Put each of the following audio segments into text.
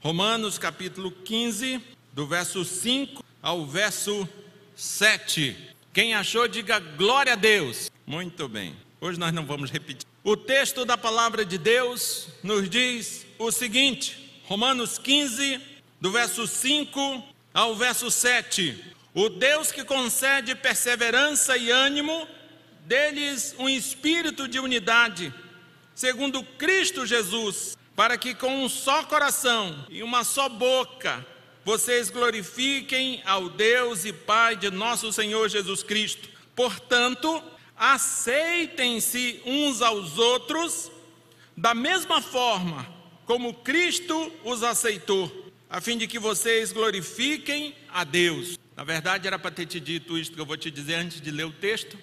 Romanos capítulo 15, do verso 5 ao verso 7. Quem achou, diga glória a Deus. Muito bem. Hoje nós não vamos repetir. O texto da palavra de Deus nos diz o seguinte: Romanos 15, do verso 5 ao verso 7. O Deus que concede perseverança e ânimo, deles um espírito de unidade, segundo Cristo Jesus para que com um só coração e uma só boca vocês glorifiquem ao Deus e Pai de nosso Senhor Jesus Cristo. Portanto, aceitem-se uns aos outros da mesma forma como Cristo os aceitou, a fim de que vocês glorifiquem a Deus. Na verdade, era para ter te dito isto que eu vou te dizer antes de ler o texto,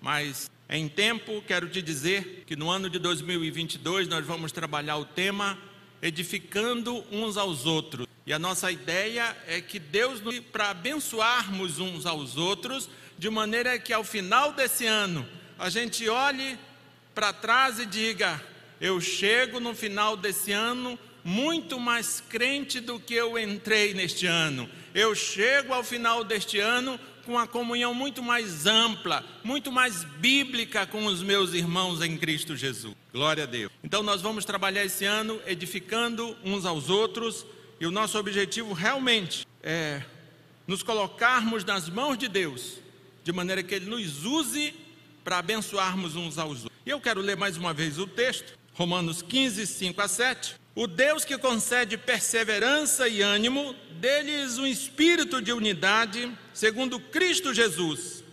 mas em tempo, quero te dizer que no ano de 2022 nós vamos trabalhar o tema edificando uns aos outros. E a nossa ideia é que Deus para abençoarmos uns aos outros, de maneira que ao final desse ano a gente olhe para trás e diga: eu chego no final desse ano muito mais crente do que eu entrei neste ano. Eu chego ao final deste ano com uma comunhão muito mais ampla, muito mais bíblica com os meus irmãos em Cristo Jesus. Glória a Deus. Então nós vamos trabalhar esse ano edificando uns aos outros e o nosso objetivo realmente é nos colocarmos nas mãos de Deus, de maneira que Ele nos use para abençoarmos uns aos outros. E eu quero ler mais uma vez o texto, Romanos 15, 5 a 7. O Deus que concede perseverança e ânimo, deles um espírito de unidade, segundo Cristo Jesus,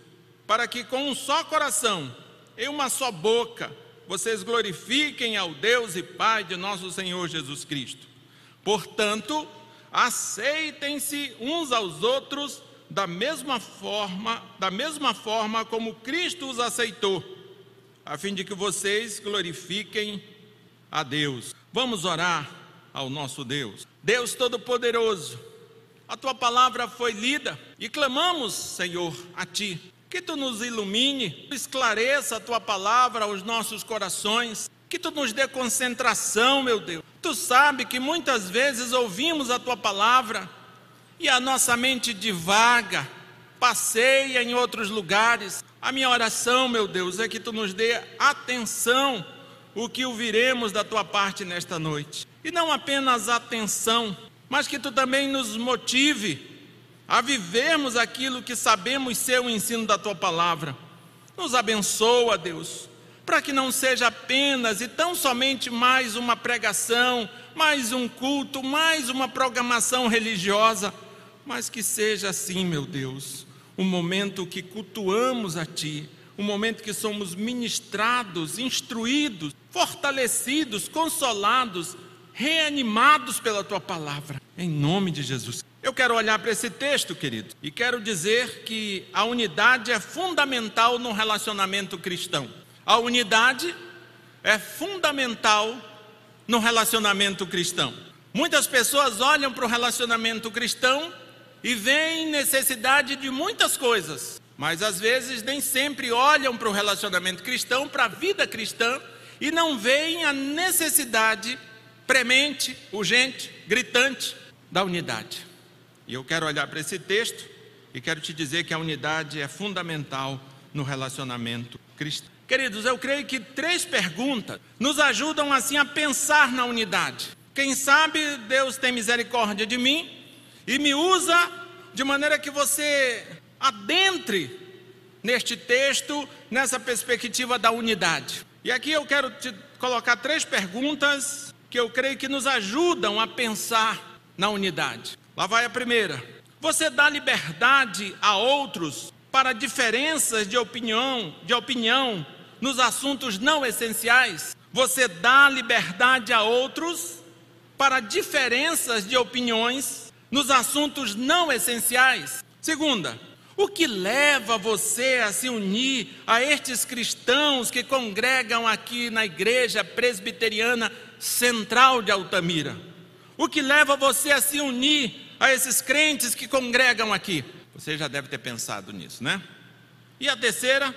para que com um só coração e uma só boca vocês glorifiquem ao Deus e Pai de nosso Senhor Jesus Cristo. Portanto, aceitem-se uns aos outros da mesma forma, da mesma forma como Cristo os aceitou, a fim de que vocês glorifiquem a Deus. Vamos orar ao nosso Deus. Deus Todo-Poderoso, a tua palavra foi lida e clamamos, Senhor, a ti. Que tu nos ilumine, esclareça a tua palavra aos nossos corações, que tu nos dê concentração, meu Deus. Tu sabe que muitas vezes ouvimos a tua palavra e a nossa mente divaga, passeia em outros lugares. A minha oração, meu Deus, é que tu nos dê atenção o que ouviremos da tua parte nesta noite. E não apenas atenção, mas que tu também nos motive a vivermos aquilo que sabemos ser o ensino da tua palavra. Nos abençoa, Deus, para que não seja apenas e tão somente mais uma pregação, mais um culto, mais uma programação religiosa, mas que seja assim, meu Deus, um momento que cultuamos a Ti, um momento que somos ministrados, instruídos, fortalecidos, consolados, reanimados pela tua palavra, em nome de Jesus. Eu quero olhar para esse texto, querido, e quero dizer que a unidade é fundamental no relacionamento cristão. A unidade é fundamental no relacionamento cristão. Muitas pessoas olham para o relacionamento cristão e veem necessidade de muitas coisas, mas às vezes nem sempre olham para o relacionamento cristão, para a vida cristã e não veem a necessidade premente, urgente, gritante da unidade. E eu quero olhar para esse texto e quero te dizer que a unidade é fundamental no relacionamento cristão. Queridos, eu creio que três perguntas nos ajudam assim a pensar na unidade. Quem sabe Deus tem misericórdia de mim e me usa de maneira que você adentre neste texto, nessa perspectiva da unidade. E aqui eu quero te colocar três perguntas que eu creio que nos ajudam a pensar na unidade. Lá vai a primeira. Você dá liberdade a outros para diferenças de opinião, de opinião nos assuntos não essenciais? Você dá liberdade a outros para diferenças de opiniões nos assuntos não essenciais? Segunda, o que leva você a se unir a estes cristãos que congregam aqui na igreja presbiteriana central de Altamira? O que leva você a se unir a esses crentes que congregam aqui? Você já deve ter pensado nisso, né? E a terceira,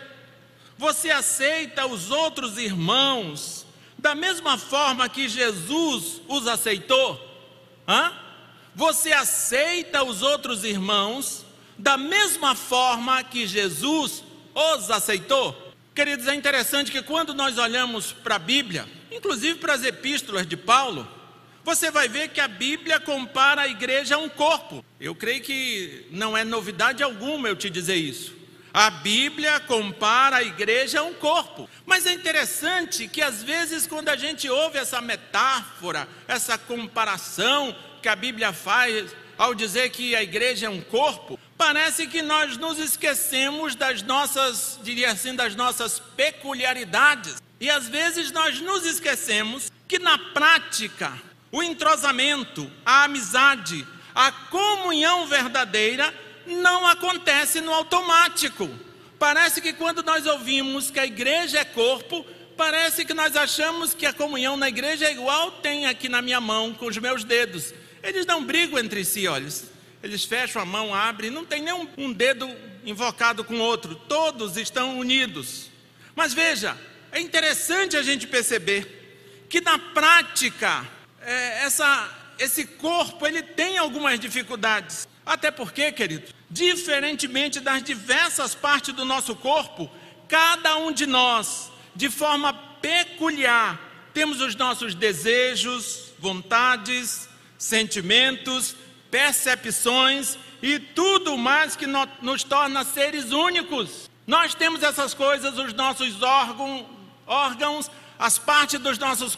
você aceita os outros irmãos da mesma forma que Jesus os aceitou? Hã? Você aceita os outros irmãos da mesma forma que Jesus os aceitou? Queridos, é interessante que quando nós olhamos para a Bíblia, inclusive para as epístolas de Paulo, você vai ver que a Bíblia compara a igreja a um corpo. Eu creio que não é novidade alguma eu te dizer isso. A Bíblia compara a igreja a um corpo. Mas é interessante que às vezes, quando a gente ouve essa metáfora, essa comparação que a Bíblia faz ao dizer que a igreja é um corpo, parece que nós nos esquecemos das nossas, diria assim, das nossas peculiaridades. E às vezes nós nos esquecemos que na prática, o entrosamento, a amizade, a comunhão verdadeira não acontece no automático. Parece que quando nós ouvimos que a igreja é corpo, parece que nós achamos que a comunhão na igreja é igual tem aqui na minha mão com os meus dedos. Eles não brigam entre si, olha. Eles fecham a mão, abrem, não tem nenhum um dedo invocado com o outro. Todos estão unidos. Mas veja, é interessante a gente perceber que na prática é, essa, esse corpo ele tem algumas dificuldades. Até porque, querido, diferentemente das diversas partes do nosso corpo, cada um de nós, de forma peculiar, temos os nossos desejos, vontades, sentimentos, percepções e tudo mais que nos torna seres únicos. Nós temos essas coisas, os nossos órgãos, órgãos as partes dos nossos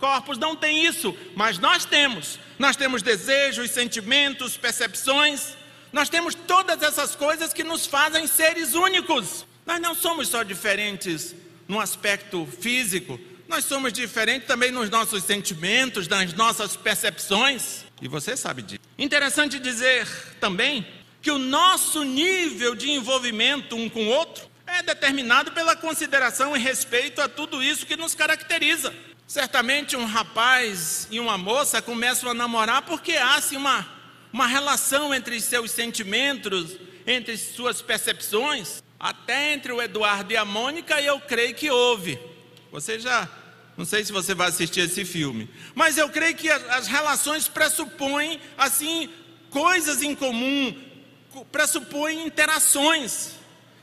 corpos não têm isso, mas nós temos. Nós temos desejos, sentimentos, percepções. Nós temos todas essas coisas que nos fazem seres únicos. Nós não somos só diferentes no aspecto físico, nós somos diferentes também nos nossos sentimentos, nas nossas percepções. E você sabe disso. Interessante dizer também que o nosso nível de envolvimento um com o outro é determinado pela consideração e respeito a tudo isso que nos caracteriza. Certamente um rapaz e uma moça começam a namorar porque há assim, uma, uma relação entre seus sentimentos, entre suas percepções, até entre o Eduardo e a Mônica, eu creio que houve. Você já, não sei se você vai assistir esse filme, mas eu creio que as relações pressupõem assim coisas em comum, pressupõem interações.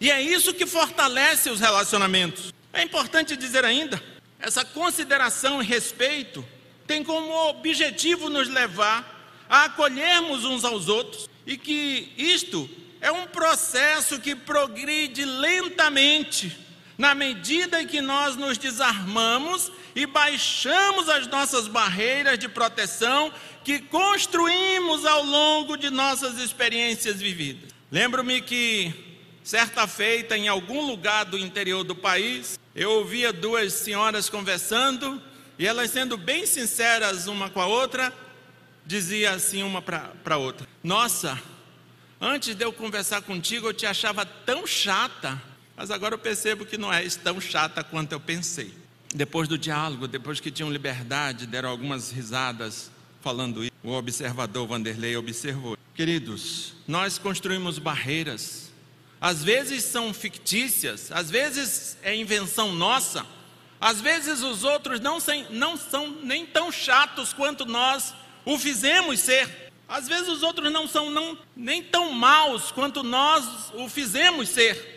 E é isso que fortalece os relacionamentos. É importante dizer ainda, essa consideração e respeito tem como objetivo nos levar a acolhermos uns aos outros e que isto é um processo que progride lentamente na medida em que nós nos desarmamos e baixamos as nossas barreiras de proteção que construímos ao longo de nossas experiências vividas. Lembro-me que Certa feita, em algum lugar do interior do país, eu ouvia duas senhoras conversando e elas, sendo bem sinceras uma com a outra, dizia assim uma para a outra: Nossa, antes de eu conversar contigo eu te achava tão chata, mas agora eu percebo que não és tão chata quanto eu pensei. Depois do diálogo, depois que tinham liberdade, deram algumas risadas falando isso. O observador Vanderlei observou: Queridos, nós construímos barreiras às vezes são fictícias, às vezes é invenção nossa, às vezes os outros não, sem, não são nem tão chatos quanto nós o fizemos ser. Às vezes os outros não são não, nem tão maus quanto nós o fizemos ser.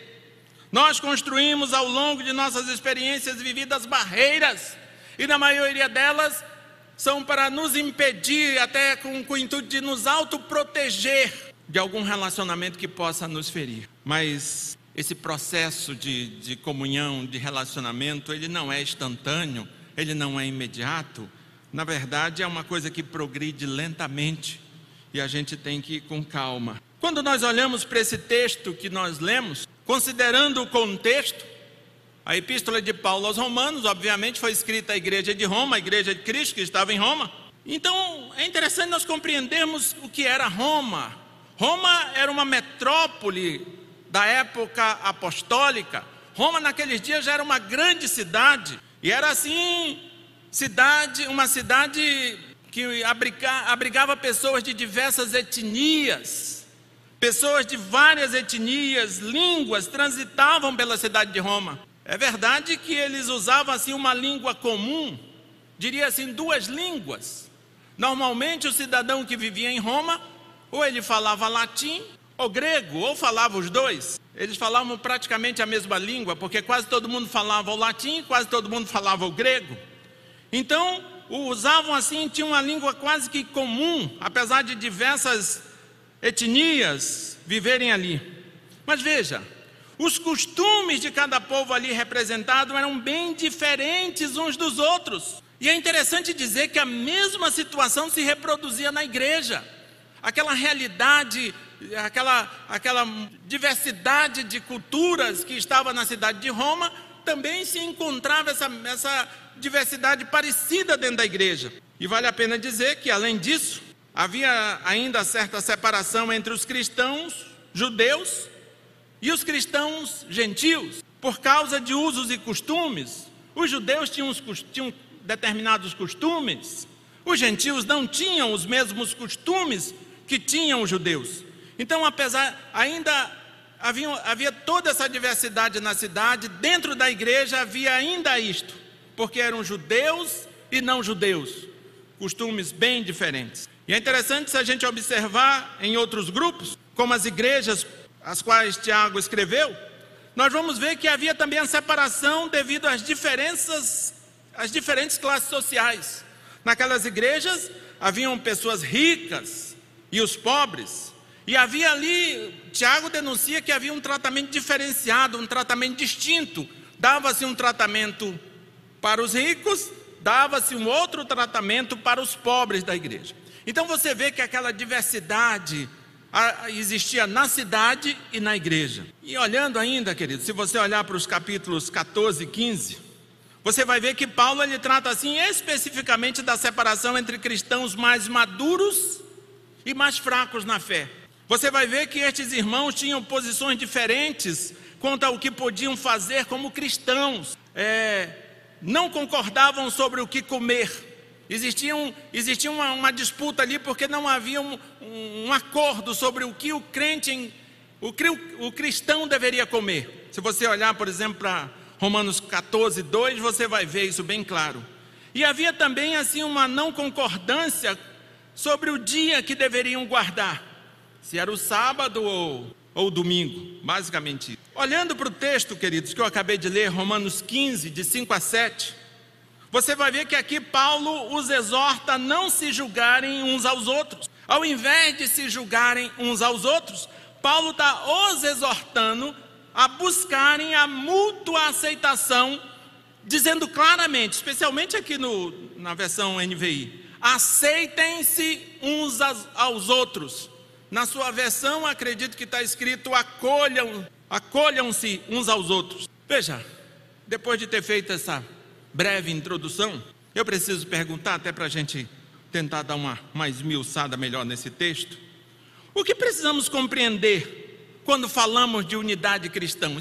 Nós construímos ao longo de nossas experiências vividas barreiras, e na maioria delas são para nos impedir, até com, com o intuito de nos autoproteger de algum relacionamento que possa nos ferir. Mas esse processo de, de comunhão, de relacionamento, ele não é instantâneo, ele não é imediato. Na verdade, é uma coisa que progride lentamente e a gente tem que ir com calma. Quando nós olhamos para esse texto que nós lemos, considerando o contexto, a epístola de Paulo aos Romanos, obviamente, foi escrita à igreja de Roma, a igreja de Cristo que estava em Roma. Então, é interessante nós compreendermos o que era Roma. Roma era uma metrópole da época apostólica. Roma naqueles dias já era uma grande cidade e era assim cidade, uma cidade que abrigava pessoas de diversas etnias. Pessoas de várias etnias, línguas transitavam pela cidade de Roma. É verdade que eles usavam assim uma língua comum, diria assim duas línguas. Normalmente, o cidadão que vivia em Roma, ou ele falava latim ou grego, ou falava os dois. Eles falavam praticamente a mesma língua, porque quase todo mundo falava o latim, quase todo mundo falava o grego. Então, usavam assim, tinham uma língua quase que comum, apesar de diversas etnias viverem ali. Mas veja, os costumes de cada povo ali representado eram bem diferentes uns dos outros. E é interessante dizer que a mesma situação se reproduzia na igreja. Aquela realidade, aquela, aquela diversidade de culturas que estava na cidade de Roma, também se encontrava essa, essa diversidade parecida dentro da igreja. E vale a pena dizer que, além disso, havia ainda certa separação entre os cristãos judeus e os cristãos gentios, por causa de usos e costumes. Os judeus tinham, os, tinham determinados costumes, os gentios não tinham os mesmos costumes que tinham os judeus. Então, apesar, ainda havia, havia toda essa diversidade na cidade, dentro da igreja havia ainda isto, porque eram judeus e não judeus, costumes bem diferentes. E é interessante se a gente observar em outros grupos, como as igrejas as quais Tiago escreveu, nós vamos ver que havia também a separação devido às diferenças, às diferentes classes sociais. Naquelas igrejas haviam pessoas ricas e os pobres, e havia ali, Tiago denuncia que havia um tratamento diferenciado, um tratamento distinto. Dava-se um tratamento para os ricos, dava-se um outro tratamento para os pobres da igreja. Então você vê que aquela diversidade existia na cidade e na igreja. E olhando ainda, querido, se você olhar para os capítulos 14 e 15, você vai ver que Paulo ele trata assim especificamente da separação entre cristãos mais maduros e mais fracos na fé. Você vai ver que estes irmãos tinham posições diferentes quanto ao que podiam fazer como cristãos. É, não concordavam sobre o que comer Existia, um, existia uma, uma, disputa ali porque não havia um, um, um, acordo sobre o que o crente, o, o cristão deveria comer. Se você olhar, por exemplo, para Romanos 14, 2, você vai ver isso bem claro. E havia também assim uma não concordância sobre o dia que deveriam guardar, se era o sábado ou, ou domingo, basicamente. Olhando para o texto, queridos, que eu acabei de ler, Romanos 15, de 5 a 7, você vai ver que aqui Paulo os exorta a não se julgarem uns aos outros. Ao invés de se julgarem uns aos outros, Paulo está os exortando a buscarem a mútua aceitação, dizendo claramente, especialmente aqui no, na versão NVI, aceitem-se uns aos outros. Na sua versão, acredito que está escrito acolham, acolham-se uns aos outros. Veja, depois de ter feito essa breve introdução, eu preciso perguntar, até para a gente tentar dar uma mais esmiuçada melhor nesse texto. O que precisamos compreender quando falamos de unidade cristã,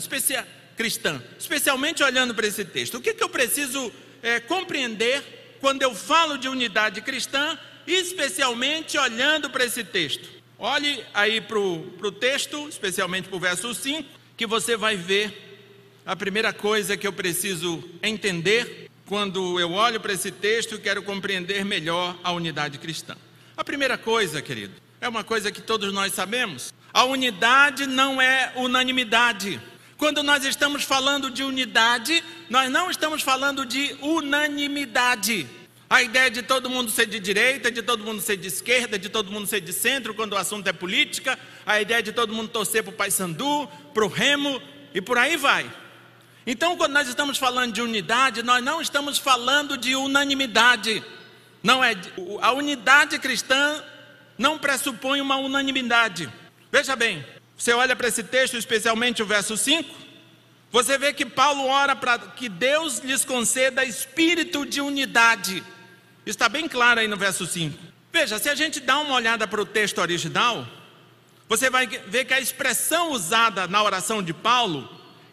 cristã especialmente olhando para esse texto? O que, que eu preciso é, compreender quando eu falo de unidade cristã, especialmente olhando para esse texto? Olhe aí para o texto, especialmente para o verso 5, que você vai ver a primeira coisa que eu preciso entender quando eu olho para esse texto e quero compreender melhor a unidade cristã. A primeira coisa, querido, é uma coisa que todos nós sabemos: a unidade não é unanimidade. Quando nós estamos falando de unidade, nós não estamos falando de unanimidade. A ideia de todo mundo ser de direita, de todo mundo ser de esquerda, de todo mundo ser de centro, quando o assunto é política, a ideia de todo mundo torcer para o Paysandu, para o Remo e por aí vai. Então, quando nós estamos falando de unidade, nós não estamos falando de unanimidade. Não é a unidade cristã não pressupõe uma unanimidade. Veja bem, você olha para esse texto, especialmente o verso 5, você vê que Paulo ora para que Deus lhes conceda espírito de unidade. Está bem claro aí no verso 5. Veja, se a gente dá uma olhada para o texto original, você vai ver que a expressão usada na oração de Paulo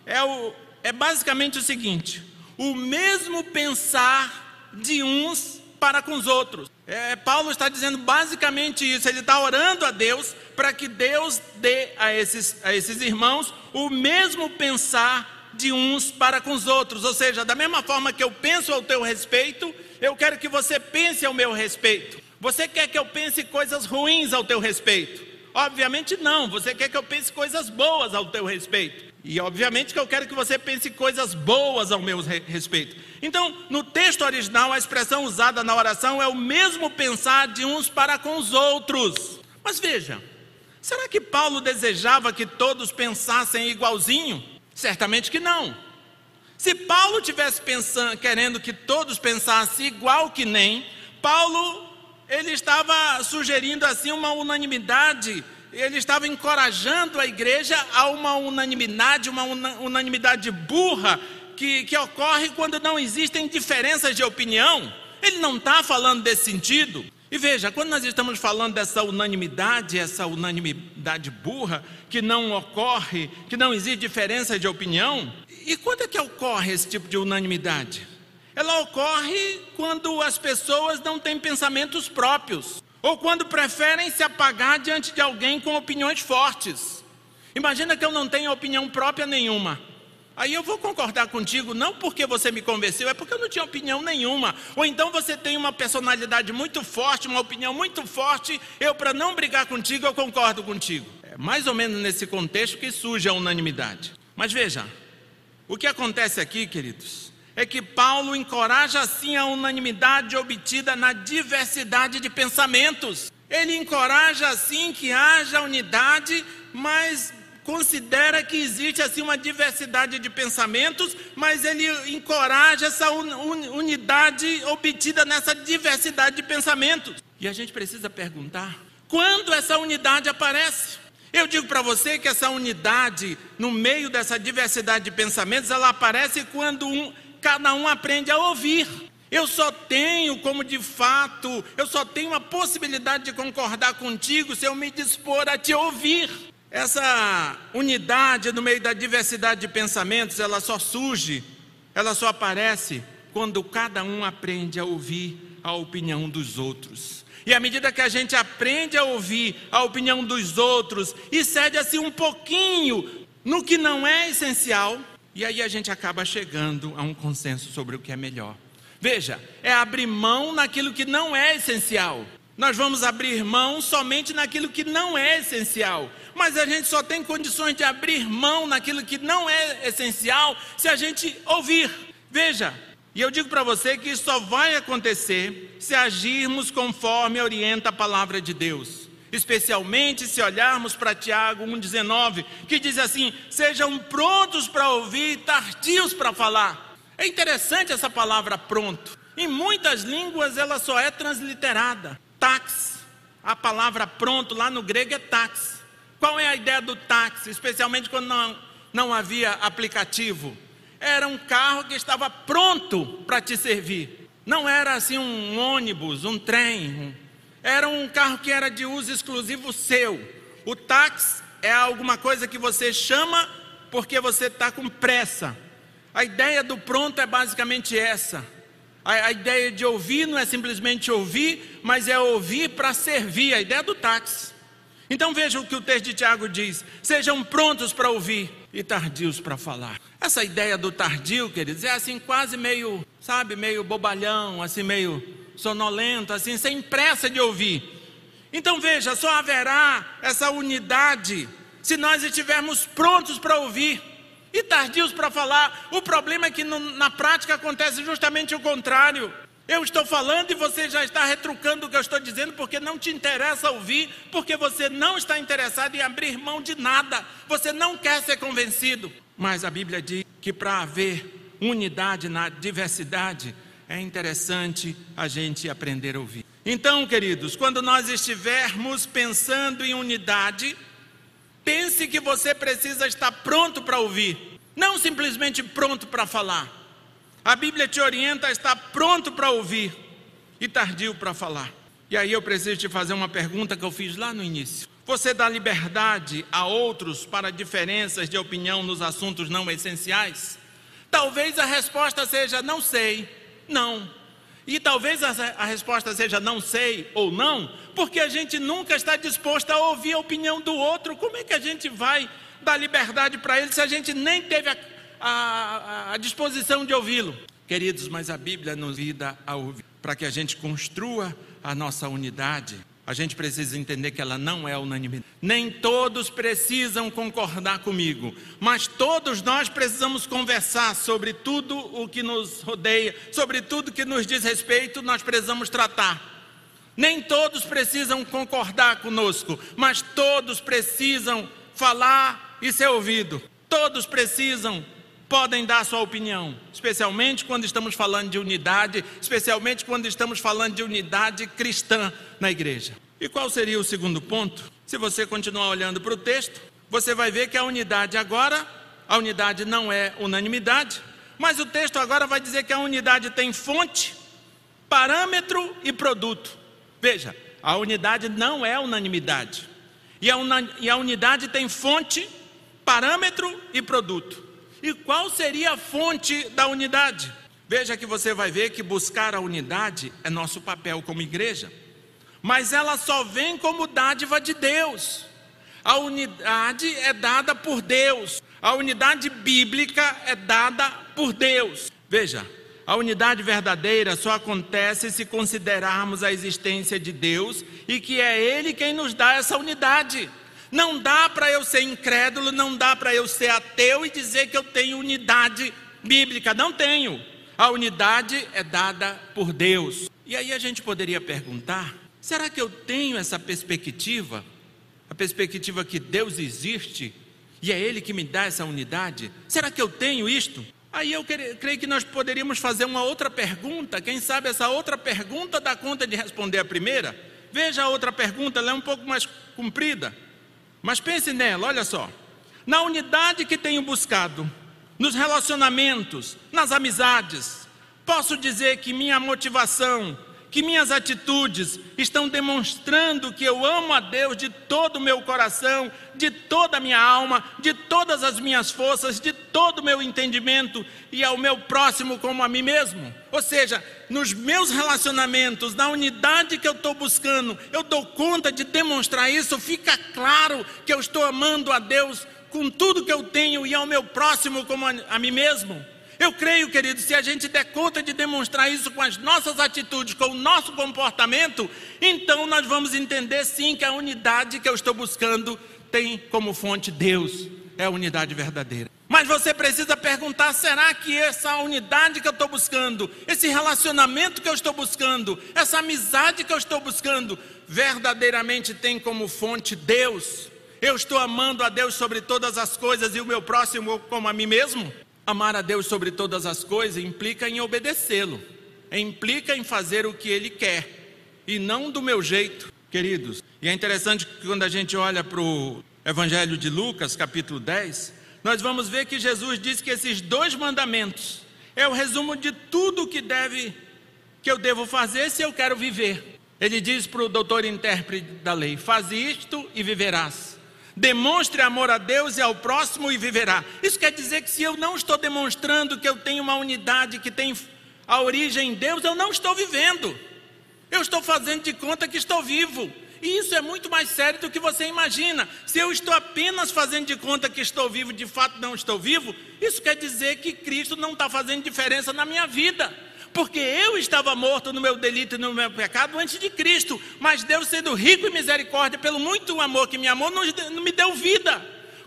é o, é basicamente o seguinte: o mesmo pensar de uns para com os outros. É, Paulo está dizendo basicamente isso, ele está orando a Deus para que Deus dê a esses, a esses irmãos o mesmo pensar de uns para com os outros, ou seja, da mesma forma que eu penso ao teu respeito, eu quero que você pense ao meu respeito. Você quer que eu pense coisas ruins ao teu respeito? Obviamente não. Você quer que eu pense coisas boas ao teu respeito? E obviamente que eu quero que você pense coisas boas ao meu respeito. Então, no texto original, a expressão usada na oração é o mesmo pensar de uns para com os outros. Mas veja, será que Paulo desejava que todos pensassem igualzinho? Certamente que não. Se Paulo tivesse pensando, querendo que todos pensassem igual que nem, Paulo ele estava sugerindo assim uma unanimidade, ele estava encorajando a igreja a uma unanimidade, uma unanimidade burra que, que ocorre quando não existem diferenças de opinião. Ele não está falando desse sentido. E veja, quando nós estamos falando dessa unanimidade, essa unanimidade burra, que não ocorre, que não existe diferença de opinião, e quando é que ocorre esse tipo de unanimidade? Ela ocorre quando as pessoas não têm pensamentos próprios, ou quando preferem se apagar diante de alguém com opiniões fortes. Imagina que eu não tenho opinião própria nenhuma. Aí eu vou concordar contigo, não porque você me convenceu, é porque eu não tinha opinião nenhuma. Ou então você tem uma personalidade muito forte, uma opinião muito forte, eu, para não brigar contigo, eu concordo contigo. É mais ou menos nesse contexto que surge a unanimidade. Mas veja, o que acontece aqui, queridos, é que Paulo encoraja assim a unanimidade obtida na diversidade de pensamentos. Ele encoraja assim que haja unidade, mas considera que existe assim uma diversidade de pensamentos, mas ele encoraja essa unidade obtida nessa diversidade de pensamentos. E a gente precisa perguntar: quando essa unidade aparece? Eu digo para você que essa unidade, no meio dessa diversidade de pensamentos, ela aparece quando um cada um aprende a ouvir. Eu só tenho como de fato, eu só tenho uma possibilidade de concordar contigo se eu me dispor a te ouvir. Essa unidade no meio da diversidade de pensamentos, ela só surge, ela só aparece quando cada um aprende a ouvir a opinião dos outros. E à medida que a gente aprende a ouvir a opinião dos outros e cede assim um pouquinho no que não é essencial, e aí a gente acaba chegando a um consenso sobre o que é melhor. Veja, é abrir mão naquilo que não é essencial. Nós vamos abrir mão somente naquilo que não é essencial. Mas a gente só tem condições de abrir mão naquilo que não é essencial se a gente ouvir. Veja, e eu digo para você que isso só vai acontecer se agirmos conforme orienta a palavra de Deus especialmente se olharmos para Tiago 1,19, que diz assim: sejam prontos para ouvir e tardios para falar. É interessante essa palavra pronto. Em muitas línguas ela só é transliterada. Tax, a palavra pronto lá no grego é tax. Qual é a ideia do táxi, especialmente quando não, não havia aplicativo? Era um carro que estava pronto para te servir. Não era assim um ônibus, um trem, era um carro que era de uso exclusivo seu. O táxi é alguma coisa que você chama porque você está com pressa. A ideia do pronto é basicamente essa. A, a, ideia de ouvir não é simplesmente ouvir, mas é ouvir para servir. A ideia do táxi. Então veja o que o texto de Tiago diz: sejam prontos para ouvir e tardios para falar. Essa ideia do tardio, queridos, é assim quase meio, sabe, meio bobalhão, assim meio sonolento, assim, sem pressa de ouvir. Então veja, só haverá essa unidade se nós estivermos prontos para ouvir e tardios para falar. O problema é que no, na prática acontece justamente o contrário. Eu estou falando e você já está retrucando o que eu estou dizendo porque não te interessa ouvir, porque você não está interessado em abrir mão de nada, você não quer ser convencido. Mas a Bíblia diz que para haver unidade na diversidade, é interessante a gente aprender a ouvir. Então, queridos, quando nós estivermos pensando em unidade, pense que você precisa estar pronto para ouvir, não simplesmente pronto para falar. A Bíblia te orienta a estar pronto para ouvir e tardio para falar. E aí eu preciso te fazer uma pergunta que eu fiz lá no início. Você dá liberdade a outros para diferenças de opinião nos assuntos não essenciais? Talvez a resposta seja não sei não. E talvez a, resposta seja não sei ou não, porque a gente nunca está disposto a ouvir a opinião do outro. Como é que a gente vai dar liberdade para ele se a gente nem teve a, a, a disposição de ouvi-lo? Queridos, mas a Bíblia nos vida a ouvir. Para que a gente construa a nossa unidade, a gente precisa entender que ela não é unanimidade. Nem todos precisam concordar comigo, mas todos nós precisamos conversar sobre tudo o que nos rodeia, sobre tudo que nos diz respeito, nós precisamos tratar. Nem todos precisam concordar conosco, mas todos precisam falar e ser ouvido. Todos precisam podem dar sua opinião, especialmente quando estamos falando de unidade, especialmente quando estamos falando de unidade cristã na igreja. E qual seria o segundo ponto? Se você continuar olhando para o texto, você vai ver que a unidade agora, a unidade não é unanimidade, mas o texto agora vai dizer que a unidade tem fonte, parâmetro e produto. Veja, a unidade não é unanimidade. E a, e a unidade tem fonte, parâmetro e produto. E qual seria a fonte da unidade? Veja que você vai ver que buscar a unidade é nosso papel como igreja, mas ela só vem como dádiva de Deus. A unidade é dada por Deus, a unidade bíblica é dada por Deus. Veja, a unidade verdadeira só acontece se considerarmos a existência de Deus e que é Ele quem nos dá essa unidade. Não dá para eu ser incrédulo, não dá para eu ser ateu e dizer que eu tenho unidade bíblica. Não tenho. A unidade é dada por Deus. E aí a gente poderia perguntar: será que eu tenho essa perspectiva? A perspectiva que Deus existe e é Ele que me dá essa unidade? Será que eu tenho isto? Aí eu creio que nós poderíamos fazer uma outra pergunta. Quem sabe essa outra pergunta dá conta de responder a primeira? Veja a outra pergunta, ela é um pouco mais comprida. Mas pense nela, olha só. Na unidade que tenho buscado, nos relacionamentos, nas amizades, posso dizer que minha motivação, que minhas atitudes estão demonstrando que eu amo a Deus de todo o meu coração, de toda a minha alma, de todas as minhas forças, de todo o meu entendimento e ao meu próximo como a mim mesmo. Ou seja, nos meus relacionamentos, na unidade que eu estou buscando, eu dou conta de demonstrar isso, fica claro que eu estou amando a Deus com tudo que eu tenho e ao meu próximo como a, a mim mesmo. Eu creio, querido, se a gente der conta de demonstrar isso com as nossas atitudes, com o nosso comportamento, então nós vamos entender sim que a unidade que eu estou buscando tem como fonte Deus, é a unidade verdadeira. Mas você precisa perguntar: será que essa unidade que eu estou buscando, esse relacionamento que eu estou buscando, essa amizade que eu estou buscando, verdadeiramente tem como fonte Deus? Eu estou amando a Deus sobre todas as coisas e o meu próximo como a mim mesmo? Amar a Deus sobre todas as coisas implica em obedecê-lo, implica em fazer o que Ele quer e não do meu jeito, queridos. E é interessante que quando a gente olha para o Evangelho de Lucas, capítulo 10, nós vamos ver que Jesus diz que esses dois mandamentos é o resumo de tudo que deve que eu devo fazer se eu quero viver. Ele diz para o doutor intérprete da lei: faz isto e viverás. Demonstre amor a Deus e ao próximo e viverá. Isso quer dizer que se eu não estou demonstrando que eu tenho uma unidade que tem a origem em Deus, eu não estou vivendo. Eu estou fazendo de conta que estou vivo. E isso é muito mais sério do que você imagina. Se eu estou apenas fazendo de conta que estou vivo, de fato não estou vivo, isso quer dizer que Cristo não está fazendo diferença na minha vida porque eu estava morto no meu delito e no meu pecado antes de Cristo, mas Deus, sendo rico em misericórdia, pelo muito amor que me amou, não me deu vida.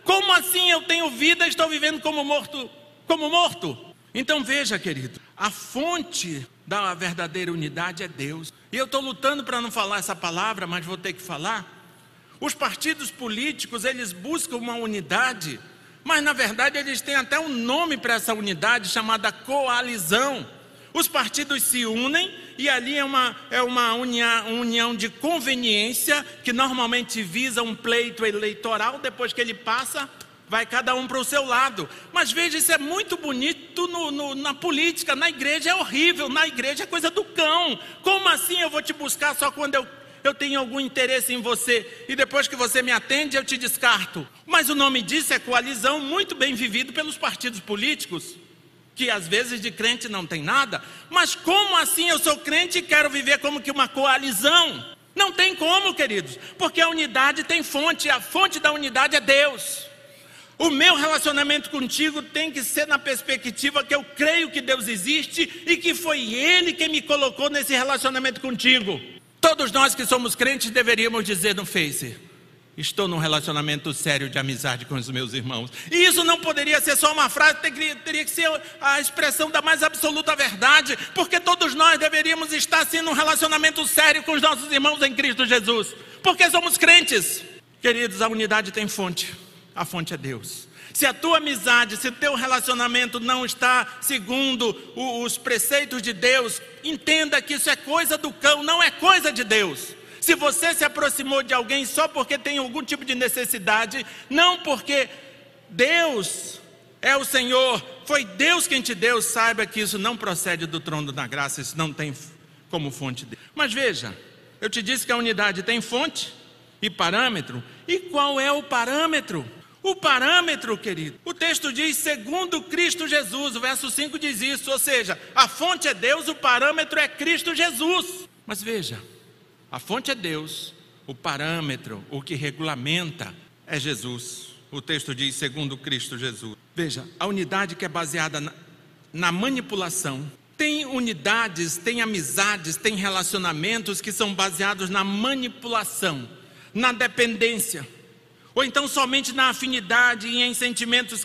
Como assim eu tenho vida e estou vivendo como morto? Como morto? Então veja, querido, a fonte da verdadeira unidade é Deus. E eu estou lutando para não falar essa palavra, mas vou ter que falar. Os partidos políticos, eles buscam uma unidade, mas na verdade eles têm até um nome para essa unidade chamada coalizão. Os partidos se unem e ali é uma, é uma união, união de conveniência que normalmente visa um pleito eleitoral. Depois que ele passa, vai cada um para o seu lado. Mas veja, isso é muito bonito no, no, na política, na igreja é horrível, na igreja é coisa do cão. Como assim eu vou te buscar só quando eu, eu tenho algum interesse em você e depois que você me atende eu te descarto? Mas o nome disso é coalizão, muito bem vivido pelos partidos políticos que às vezes de crente não tem nada, mas como assim eu sou crente e quero viver como que uma coalizão? Não tem como, queridos, porque a unidade tem fonte, a fonte da unidade é Deus. O meu relacionamento contigo tem que ser na perspectiva que eu creio que Deus existe e que foi Ele quem me colocou nesse relacionamento contigo. Todos nós que somos crentes deveríamos dizer no Face: Estou num relacionamento sério de amizade com os meus irmãos. E isso não poderia ser só uma frase, teria, teria que ser a expressão da mais absoluta verdade, porque todos nós deveríamos estar assim num relacionamento sério com os nossos irmãos em Cristo Jesus, porque somos crentes. Queridos, a unidade tem fonte a fonte é Deus. Se a tua amizade, se o teu relacionamento não está segundo os preceitos de Deus, entenda que isso é coisa do cão, não é coisa de Deus. Se você se aproximou de alguém só porque tem algum tipo de necessidade, não porque Deus é o Senhor, foi Deus quem te deu, saiba que isso não procede do trono da graça, isso não tem como fonte. Dele. Mas veja, eu te disse que a unidade tem fonte e parâmetro, e qual é o parâmetro? O parâmetro, querido, o texto diz segundo Cristo Jesus, o verso 5 diz isso, ou seja, a fonte é Deus, o parâmetro é Cristo Jesus. Mas veja, a fonte é Deus, o parâmetro, o que regulamenta é Jesus. O texto diz segundo Cristo Jesus. Veja, a unidade que é baseada na, na manipulação, tem unidades, tem amizades, tem relacionamentos que são baseados na manipulação, na dependência ou então somente na afinidade e em sentimentos,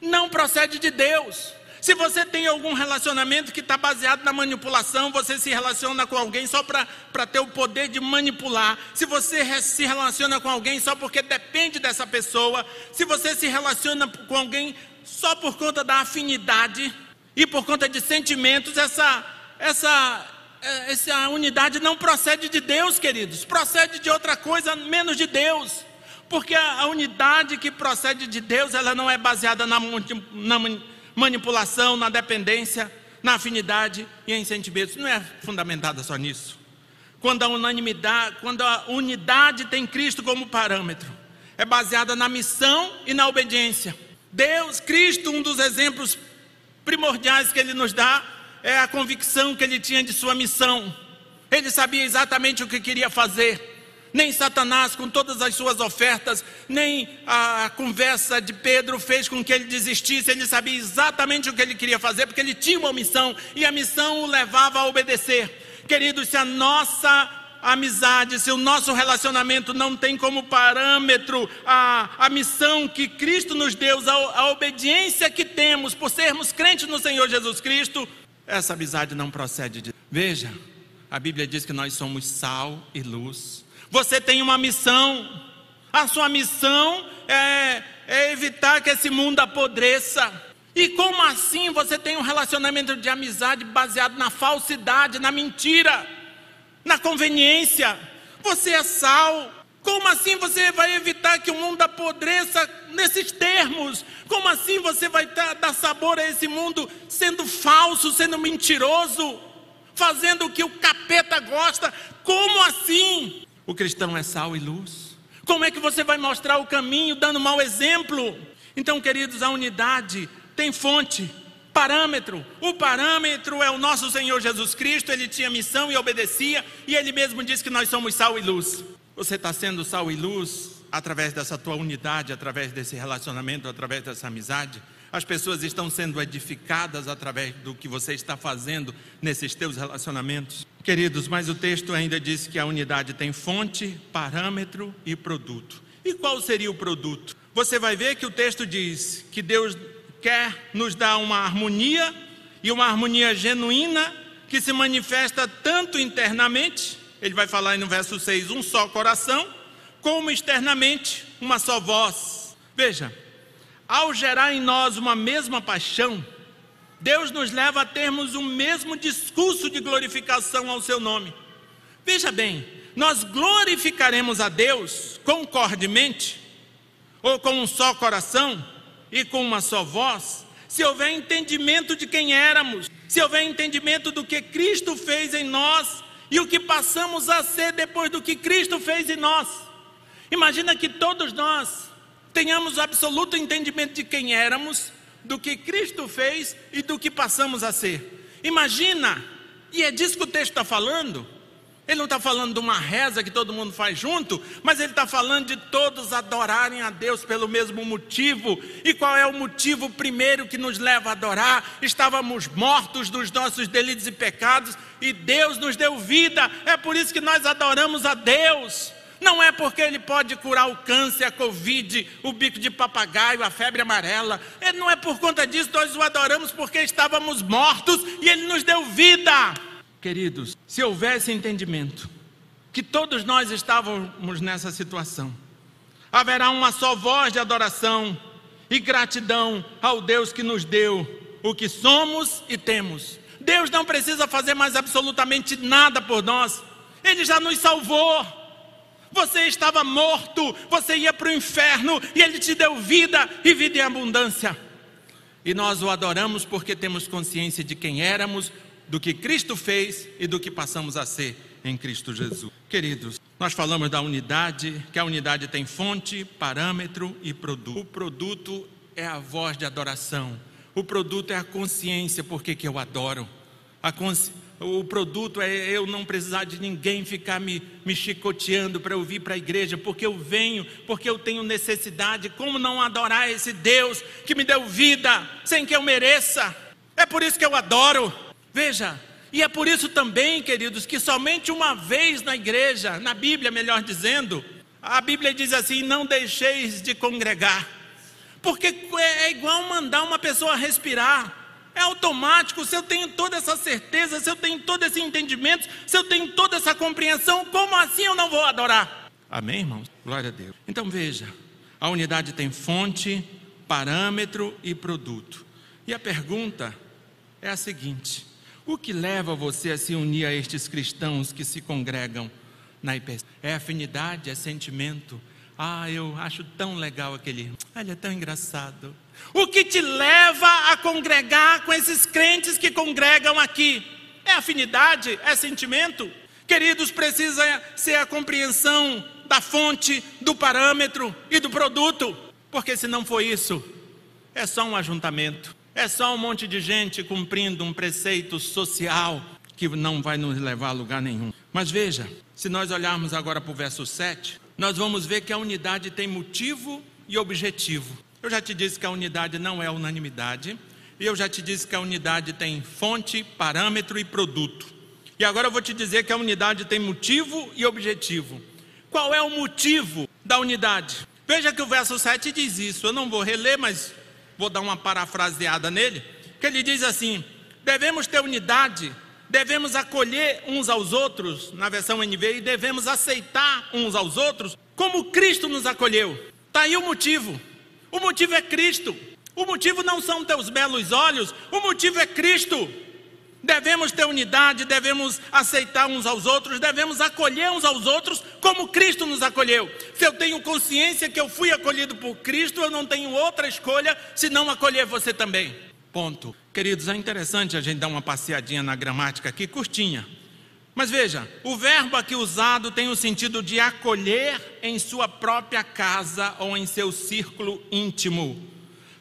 não procede de Deus. Se você tem algum relacionamento que está baseado na manipulação, você se relaciona com alguém só para ter o poder de manipular. Se você se relaciona com alguém só porque depende dessa pessoa. Se você se relaciona com alguém só por conta da afinidade e por conta de sentimentos, essa, essa, eh, essa unidade não procede de Deus, queridos. Procede de outra coisa menos de Deus. Porque a unidade que procede de Deus, ela não é baseada na, na manipulação, na dependência, na afinidade e em sentimentos. Não é fundamentada só nisso. Quando a unanimidade, quando a unidade tem Cristo como parâmetro, é baseada na missão e na obediência. Deus, Cristo, um dos exemplos primordiais que ele nos dá é a convicção que ele tinha de sua missão. Ele sabia exatamente o que queria fazer nem Satanás, com todas as suas ofertas, nem a conversa de Pedro fez com que ele desistisse. Ele sabia exatamente o que ele queria fazer, porque ele tinha uma missão e a missão o levava a obedecer. Queridos, se a nossa amizade, se o nosso relacionamento não tem como parâmetro a, a missão que Cristo nos deu, a, a obediência que temos por sermos crentes no Senhor Jesus Cristo, essa amizade não procede de. Veja, a Bíblia diz que nós somos sal e luz. Você tem uma missão. A sua missão é, é evitar que esse mundo apodreça. E como assim você tem um relacionamento de amizade baseado na falsidade, na mentira, na conveniência? Você é sal. Como assim você vai evitar que o mundo apodreça nesses termos? Como assim você vai dar sabor a esse mundo sendo falso, sendo mentiroso, fazendo o que o capeta gosta? Como assim? O cristão é sal e luz. Como é que você vai mostrar o caminho dando mau exemplo? Então, queridos, a unidade tem fonte, parâmetro. O parâmetro é o nosso Senhor Jesus Cristo. Ele tinha missão e obedecia, e ele mesmo disse que nós somos sal e luz. Você está sendo sal e luz através dessa tua unidade, através desse relacionamento, através dessa amizade. As pessoas estão sendo edificadas através do que você está fazendo nesses teus relacionamentos. Queridos, mas o texto ainda diz que a unidade tem fonte, parâmetro e produto. E qual seria o produto? Você vai ver que o texto diz que Deus quer nos dar uma harmonia e uma harmonia genuína que se manifesta tanto internamente, ele vai falar no verso 6, um só coração, como externamente, uma só voz. Veja, ao gerar em nós uma mesma paixão, Deus nos leva a termos o mesmo discurso de glorificação ao seu nome. Veja bem, nós glorificaremos a Deus concordemente, ou com um só coração e com uma só voz, se houver entendimento de quem éramos, se houver entendimento do que Cristo fez em nós e o que passamos a ser depois do que Cristo fez em nós. Imagina que todos nós tenhamos absoluto entendimento de quem éramos, do que Cristo fez e do que passamos a ser. Imagina, e é disso que o texto está falando, Ele não está falando de uma reza que todo mundo faz junto, mas ele está falando de todos adorarem a Deus pelo mesmo motivo. E qual é o motivo primeiro que nos leva a adorar? Estávamos mortos dos nossos delitos e pecados e Deus nos deu vida. É por isso que nós adoramos a Deus. Não é porque ele pode curar o câncer, a covid, o bico de papagaio, a febre amarela. Não é por conta disso, nós o adoramos porque estávamos mortos e ele nos deu vida. Queridos, se houvesse entendimento que todos nós estávamos nessa situação, haverá uma só voz de adoração e gratidão ao Deus que nos deu o que somos e temos. Deus não precisa fazer mais absolutamente nada por nós, Ele já nos salvou. Você estava morto, você ia para o inferno e Ele te deu vida e vida em abundância. E nós o adoramos porque temos consciência de quem éramos, do que Cristo fez e do que passamos a ser em Cristo Jesus. Queridos, nós falamos da unidade, que a unidade tem fonte, parâmetro e produto. O produto é a voz de adoração. O produto é a consciência, porque que eu adoro. Consci... O produto é eu não precisar de ninguém ficar me, me chicoteando para eu vir para a igreja, porque eu venho, porque eu tenho necessidade. Como não adorar esse Deus que me deu vida sem que eu mereça? É por isso que eu adoro. Veja, e é por isso também, queridos, que somente uma vez na igreja, na Bíblia, melhor dizendo, a Bíblia diz assim: não deixeis de congregar, porque é igual mandar uma pessoa respirar. É automático, se eu tenho toda essa certeza, se eu tenho todo esse entendimento, se eu tenho toda essa compreensão, como assim eu não vou adorar? Amém, irmãos? Glória a Deus. Então veja, a unidade tem fonte, parâmetro e produto. E a pergunta é a seguinte: o que leva você a se unir a estes cristãos que se congregam na IPC? É afinidade, é sentimento. Ah, eu acho tão legal aquele irmão. Ah, ele é tão engraçado. O que te leva a congregar com esses crentes que congregam aqui? É afinidade? É sentimento? Queridos, precisa ser a compreensão da fonte, do parâmetro e do produto. Porque se não for isso, é só um ajuntamento. É só um monte de gente cumprindo um preceito social que não vai nos levar a lugar nenhum. Mas veja, se nós olharmos agora para o verso 7, nós vamos ver que a unidade tem motivo e objetivo. Eu já te disse que a unidade não é unanimidade, e eu já te disse que a unidade tem fonte, parâmetro e produto. E agora eu vou te dizer que a unidade tem motivo e objetivo. Qual é o motivo da unidade? Veja que o verso 7 diz isso. Eu não vou reler, mas vou dar uma parafraseada nele, que ele diz assim: devemos ter unidade, devemos acolher uns aos outros, na versão NVI, devemos aceitar uns aos outros, como Cristo nos acolheu. Está aí o motivo. O motivo é Cristo. O motivo não são teus belos olhos, o motivo é Cristo. Devemos ter unidade, devemos aceitar uns aos outros, devemos acolher uns aos outros como Cristo nos acolheu. Se eu tenho consciência que eu fui acolhido por Cristo, eu não tenho outra escolha senão acolher você também. Ponto. Queridos, é interessante a gente dar uma passeadinha na gramática aqui, curtinha. Mas veja, o verbo aqui usado tem o sentido de acolher em sua própria casa ou em seu círculo íntimo.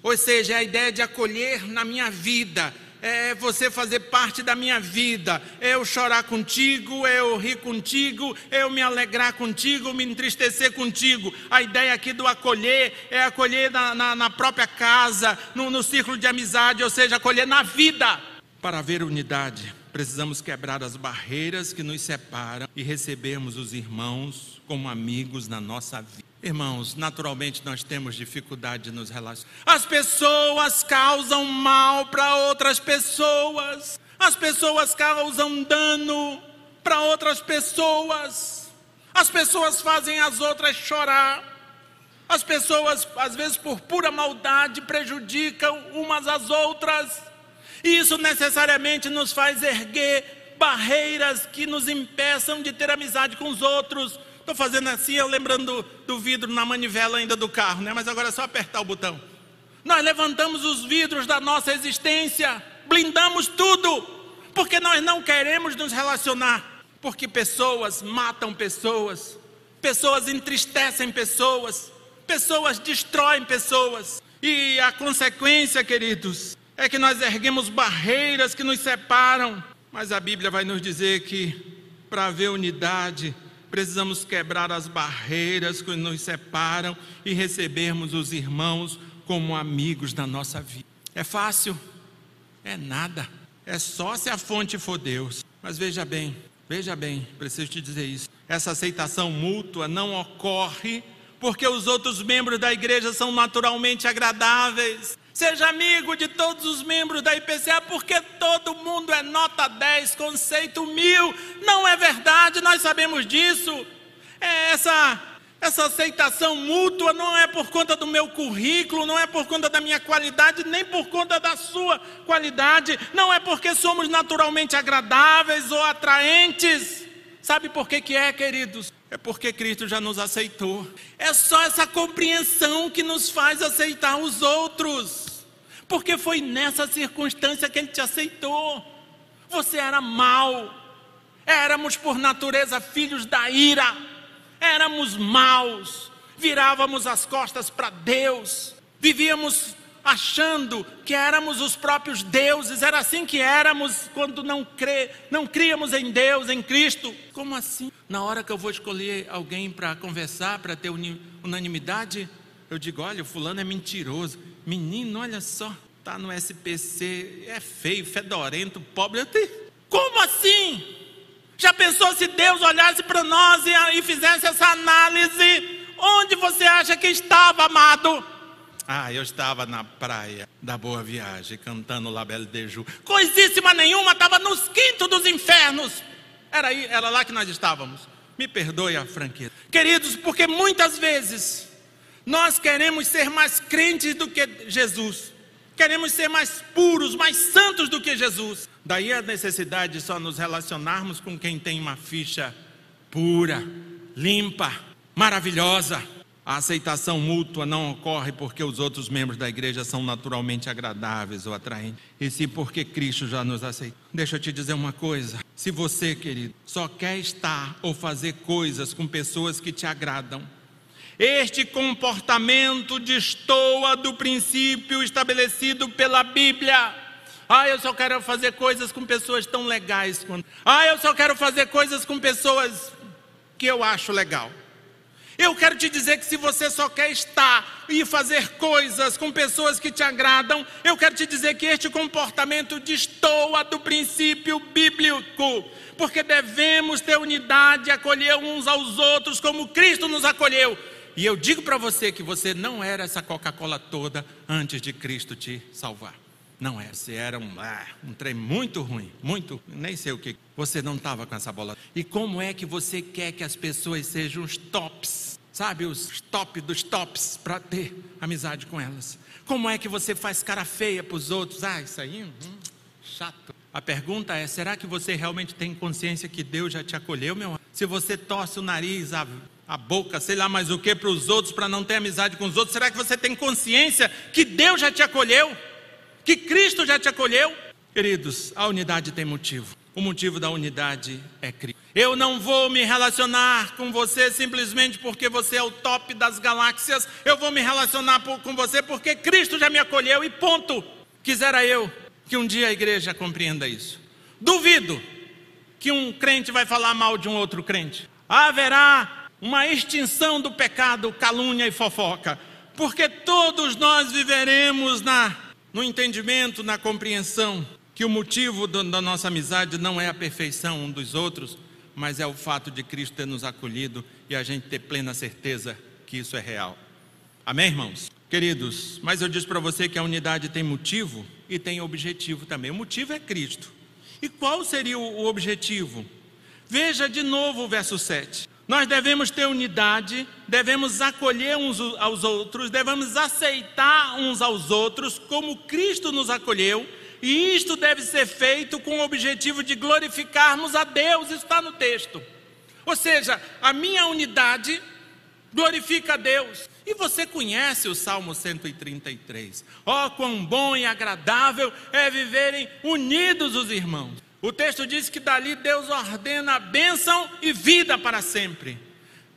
Ou seja, é a ideia de acolher na minha vida, é você fazer parte da minha vida, eu chorar contigo, eu rir contigo, eu me alegrar contigo, me entristecer contigo. A ideia aqui do acolher é acolher na, na, na própria casa, no, no círculo de amizade, ou seja, acolher na vida. Para haver unidade, precisamos quebrar as barreiras que nos separam e recebermos os irmãos como amigos na nossa vida. Irmãos, naturalmente nós temos dificuldade de nos relacionar. As pessoas causam mal para outras pessoas. As pessoas causam dano para outras pessoas. As pessoas fazem as outras chorar. As pessoas, às vezes por pura maldade, prejudicam umas às outras. Isso necessariamente nos faz erguer barreiras que nos impeçam de ter amizade com os outros Estou fazendo assim, eu lembrando do, do vidro na manivela ainda do carro, né? Mas agora é só apertar o botão. Nós levantamos os vidros da nossa existência, blindamos tudo, porque nós não queremos nos relacionar, porque pessoas matam pessoas, pessoas entristecem pessoas, pessoas destroem pessoas, e a consequência, queridos, é que nós erguemos barreiras que nos separam, mas a Bíblia vai nos dizer que para haver unidade, precisamos quebrar as barreiras que nos separam e recebermos os irmãos como amigos da nossa vida. É fácil? É nada. É só se a fonte for Deus. Mas veja bem, veja bem, preciso te dizer isso. Essa aceitação mútua não ocorre porque os outros membros da igreja são naturalmente agradáveis. Seja amigo de todos os membros da IPCA, porque todo mundo é nota 10, conceito mil. Não é verdade, nós sabemos disso. É essa essa aceitação mútua não é por conta do meu currículo, não é por conta da minha qualidade, nem por conta da sua qualidade, não é porque somos naturalmente agradáveis ou atraentes. Sabe por que, que é, queridos? É porque Cristo já nos aceitou. É só essa compreensão que nos faz aceitar os outros. Porque foi nessa circunstância que Ele te aceitou. Você era mau, éramos por natureza filhos da ira éramos maus, virávamos as costas para Deus, vivíamos achando que éramos os próprios deuses, era assim que éramos quando não, crê, não críamos em Deus, em Cristo. Como assim? Na hora que eu vou escolher alguém para conversar, para ter unanimidade, eu digo: olha, o fulano é mentiroso. Menino, olha só, tá no SPC, é feio, fedorento, pobre. Como assim? Já pensou se Deus olhasse para nós e, e fizesse essa análise? Onde você acha que estava, amado? Ah, eu estava na praia da Boa Viagem, cantando La Belle de Ju. Coisíssima nenhuma, estava nos quintos dos infernos. Era, aí, era lá que nós estávamos. Me perdoe a franqueza. Queridos, porque muitas vezes nós queremos ser mais crentes do que Jesus. Queremos ser mais puros, mais santos do que Jesus. Daí a necessidade de só nos relacionarmos com quem tem uma ficha pura, limpa, maravilhosa. A aceitação mútua não ocorre porque os outros membros da igreja são naturalmente agradáveis ou atraentes, e sim porque Cristo já nos aceitou. Deixa eu te dizer uma coisa: se você, querido, só quer estar ou fazer coisas com pessoas que te agradam, este comportamento destoa do princípio estabelecido pela Bíblia. Ah, eu só quero fazer coisas com pessoas tão legais. Ah, eu só quero fazer coisas com pessoas que eu acho legal. Eu quero te dizer que se você só quer estar e fazer coisas com pessoas que te agradam, eu quero te dizer que este comportamento destoa do princípio bíblico, porque devemos ter unidade e acolher uns aos outros como Cristo nos acolheu. E eu digo para você que você não era essa Coca-Cola toda antes de Cristo te salvar. Não é, você era um, ah, um trem muito ruim, muito, nem sei o que. Você não estava com essa bola. E como é que você quer que as pessoas sejam os tops, sabe, os top dos tops, para ter amizade com elas? Como é que você faz cara feia para os outros? Ah, isso aí, hum, chato. A pergunta é: será que você realmente tem consciência que Deus já te acolheu, meu? Se você torce o nariz, a, a boca, sei lá mais o que para os outros, para não ter amizade com os outros, será que você tem consciência que Deus já te acolheu? que Cristo já te acolheu. Queridos, a unidade tem motivo. O motivo da unidade é Cristo. Eu não vou me relacionar com você simplesmente porque você é o top das galáxias. Eu vou me relacionar com você porque Cristo já me acolheu e ponto. Quisera eu que um dia a igreja compreenda isso. Duvido que um crente vai falar mal de um outro crente. Haverá uma extinção do pecado, calúnia e fofoca, porque todos nós viveremos na no entendimento, na compreensão que o motivo da nossa amizade não é a perfeição um dos outros, mas é o fato de Cristo ter nos acolhido e a gente ter plena certeza que isso é real. Amém, irmãos? Queridos, mas eu disse para você que a unidade tem motivo e tem objetivo também. O motivo é Cristo. E qual seria o objetivo? Veja de novo o verso 7. Nós devemos ter unidade, devemos acolher uns aos outros, devemos aceitar uns aos outros como Cristo nos acolheu, e isto deve ser feito com o objetivo de glorificarmos a Deus, está no texto. Ou seja, a minha unidade glorifica a Deus. E você conhece o Salmo 133. Ó, oh, quão bom e agradável é viverem unidos os irmãos. O texto diz que dali Deus ordena a bênção e vida para sempre.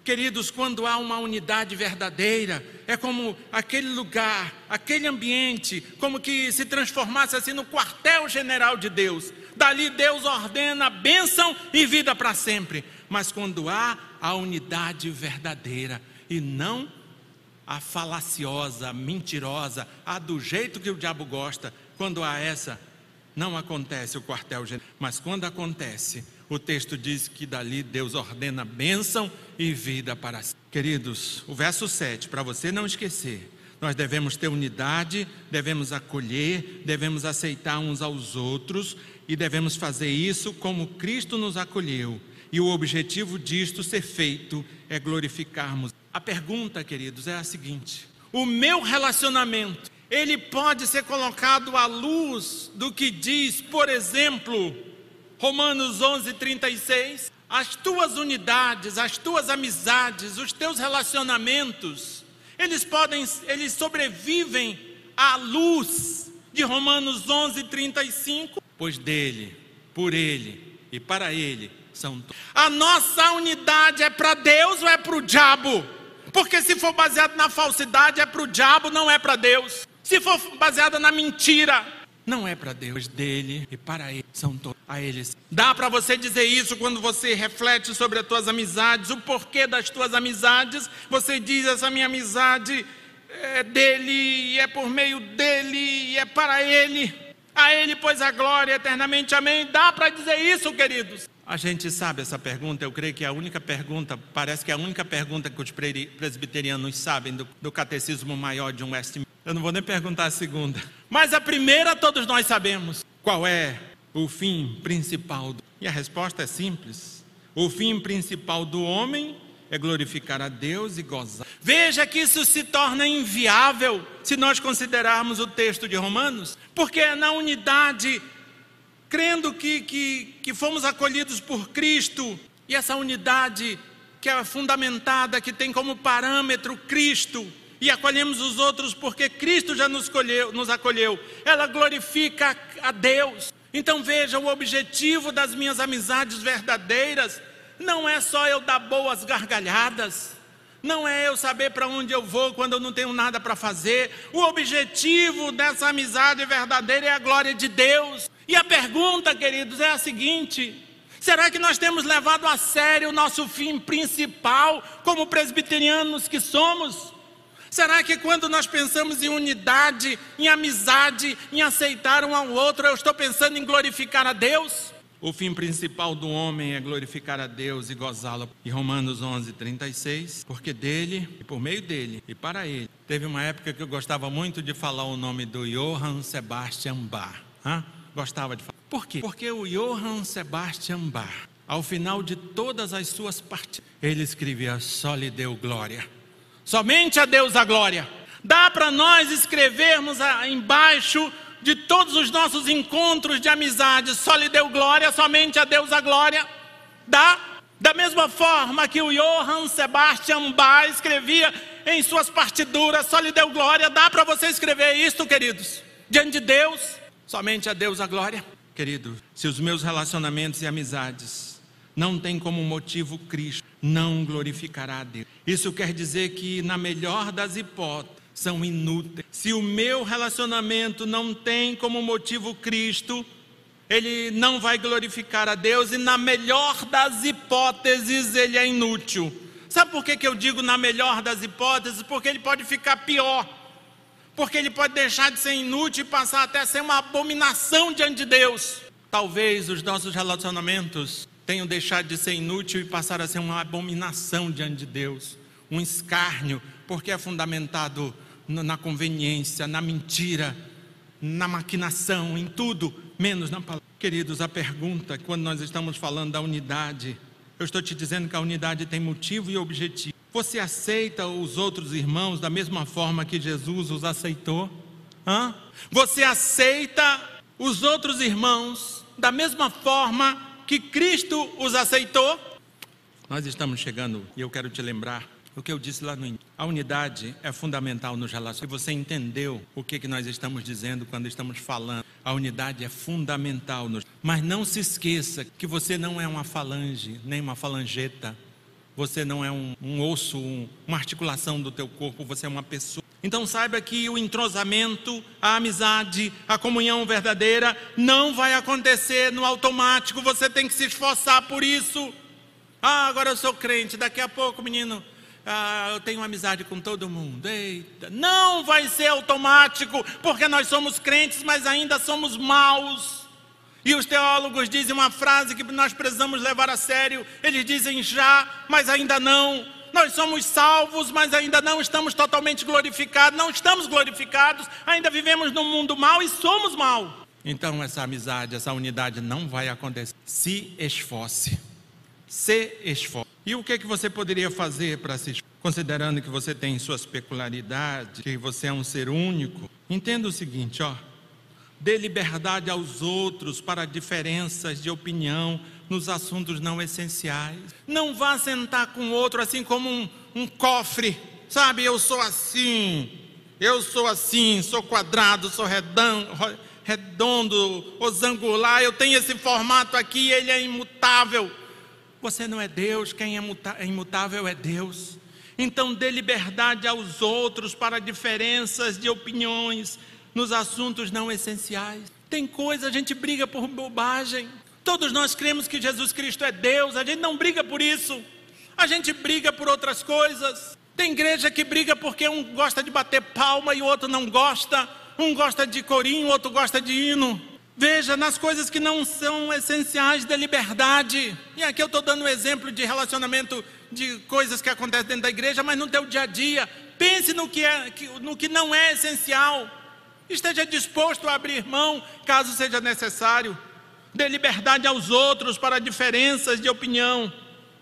Queridos, quando há uma unidade verdadeira, é como aquele lugar, aquele ambiente, como que se transformasse assim no quartel-general de Deus. Dali Deus ordena bênção e vida para sempre. Mas quando há a unidade verdadeira e não a falaciosa, mentirosa, a do jeito que o diabo gosta, quando há essa, não acontece o quartel general. Mas quando acontece, o texto diz que dali Deus ordena bênção e vida para si. Queridos, o verso 7, para você não esquecer, nós devemos ter unidade, devemos acolher, devemos aceitar uns aos outros e devemos fazer isso como Cristo nos acolheu. E o objetivo disto ser feito é glorificarmos. A pergunta, queridos, é a seguinte: o meu relacionamento, ele pode ser colocado à luz do que diz, por exemplo, Romanos 11:36, as tuas unidades, as tuas amizades, os teus relacionamentos, eles podem, eles sobrevivem à luz de Romanos 11:35, pois dele, por ele e para ele são A nossa unidade é para Deus ou é para o diabo? Porque se for baseado na falsidade é para o diabo, não é para Deus. Se for baseada na mentira, não é para Deus, dele e para ele são todos a eles. Dá para você dizer isso quando você reflete sobre as tuas amizades, o porquê das tuas amizades. Você diz essa minha amizade é dele, é por meio dele, e é para ele. A ele pois a glória eternamente. Amém. Dá para dizer isso, queridos? A gente sabe essa pergunta, eu creio que é a única pergunta, parece que é a única pergunta que os presbiterianos sabem do, do catecismo maior de um Westminster. Eu não vou nem perguntar a segunda. Mas a primeira todos nós sabemos. Qual é o fim principal? Do... E a resposta é simples. O fim principal do homem é glorificar a Deus e gozar. Veja que isso se torna inviável se nós considerarmos o texto de Romanos, porque é na unidade, crendo que, que, que fomos acolhidos por Cristo, e essa unidade que é fundamentada, que tem como parâmetro Cristo, e acolhemos os outros porque Cristo já nos, nos acolheu. Ela glorifica a Deus. Então veja, o objetivo das minhas amizades verdadeiras não é só eu dar boas gargalhadas, não é eu saber para onde eu vou quando eu não tenho nada para fazer. O objetivo dessa amizade verdadeira é a glória de Deus. E a pergunta, queridos, é a seguinte: será que nós temos levado a sério o nosso fim principal como presbiterianos que somos? Será que quando nós pensamos em unidade, em amizade, em aceitar um ao outro, eu estou pensando em glorificar a Deus? O fim principal do homem é glorificar a Deus e gozá-lo. E Romanos 11, 36, porque dele e por meio dele e para ele. Teve uma época que eu gostava muito de falar o nome do Johann Sebastian Bach. Hã? Gostava de falar. Por quê? Porque o Johann Sebastian Bach, ao final de todas as suas partidas, ele escrevia: Só lhe deu glória Somente a Deus a glória. Dá para nós escrevermos embaixo de todos os nossos encontros de amizade, só lhe deu glória, somente a Deus a glória. Dá? Da mesma forma que o Johann Sebastian Bach escrevia em suas partituras, só lhe deu glória, dá para você escrever isto, queridos? Diante de Deus, somente a Deus a glória. Querido, se os meus relacionamentos e amizades não têm como motivo Cristo, não glorificará a Deus. Isso quer dizer que, na melhor das hipóteses, são inúteis. Se o meu relacionamento não tem como motivo Cristo, ele não vai glorificar a Deus e, na melhor das hipóteses, ele é inútil. Sabe por que, que eu digo na melhor das hipóteses? Porque ele pode ficar pior. Porque ele pode deixar de ser inútil e passar até a ser uma abominação diante de Deus. Talvez os nossos relacionamentos tenham deixado de ser inútil e passar a ser uma abominação diante de Deus, um escárnio, porque é fundamentado na conveniência, na mentira, na maquinação, em tudo, menos na palavra. Queridos, a pergunta, quando nós estamos falando da unidade, eu estou te dizendo que a unidade tem motivo e objetivo. Você aceita os outros irmãos da mesma forma que Jesus os aceitou? Hã? Você aceita os outros irmãos da mesma forma que Cristo os aceitou. Nós estamos chegando e eu quero te lembrar o que eu disse lá no início. A unidade é fundamental nos relacionamentos. Você entendeu o que, que nós estamos dizendo quando estamos falando? A unidade é fundamental. Nos... Mas não se esqueça que você não é uma falange, nem uma falangeta. Você não é um, um osso, um, uma articulação do teu corpo. Você é uma pessoa. Então saiba que o entrosamento, a amizade, a comunhão verdadeira não vai acontecer no automático, você tem que se esforçar por isso. Ah, agora eu sou crente, daqui a pouco, menino, ah, eu tenho amizade com todo mundo. Eita, não vai ser automático, porque nós somos crentes, mas ainda somos maus. E os teólogos dizem uma frase que nós precisamos levar a sério. Eles dizem já, mas ainda não. Nós somos salvos, mas ainda não estamos totalmente glorificados. Não estamos glorificados, ainda vivemos num mundo mau e somos mal. Então, essa amizade, essa unidade não vai acontecer. Se esforce. Se esforce. E o que, é que você poderia fazer para se esforçar? Considerando que você tem suas peculiaridades, que você é um ser único, entenda o seguinte, ó. Dê liberdade aos outros para diferenças de opinião, nos assuntos não essenciais. Não vá sentar com outro assim como um, um cofre, sabe? Eu sou assim, eu sou assim, sou quadrado, sou redondo, redondo osangular, eu tenho esse formato aqui, ele é imutável. Você não é Deus, quem é, é imutável é Deus. Então dê liberdade aos outros para diferenças de opiniões nos assuntos não essenciais. Tem coisa, a gente briga por bobagem. Todos nós cremos que Jesus Cristo é Deus, a gente não briga por isso, a gente briga por outras coisas. Tem igreja que briga porque um gosta de bater palma e o outro não gosta, um gosta de corinho, o outro gosta de hino. Veja, nas coisas que não são essenciais da liberdade. E aqui eu estou dando um exemplo de relacionamento de coisas que acontecem dentro da igreja, mas no teu dia a dia. Pense no que, é, no que não é essencial. Esteja disposto a abrir mão, caso seja necessário. Dê liberdade aos outros para diferenças de opinião,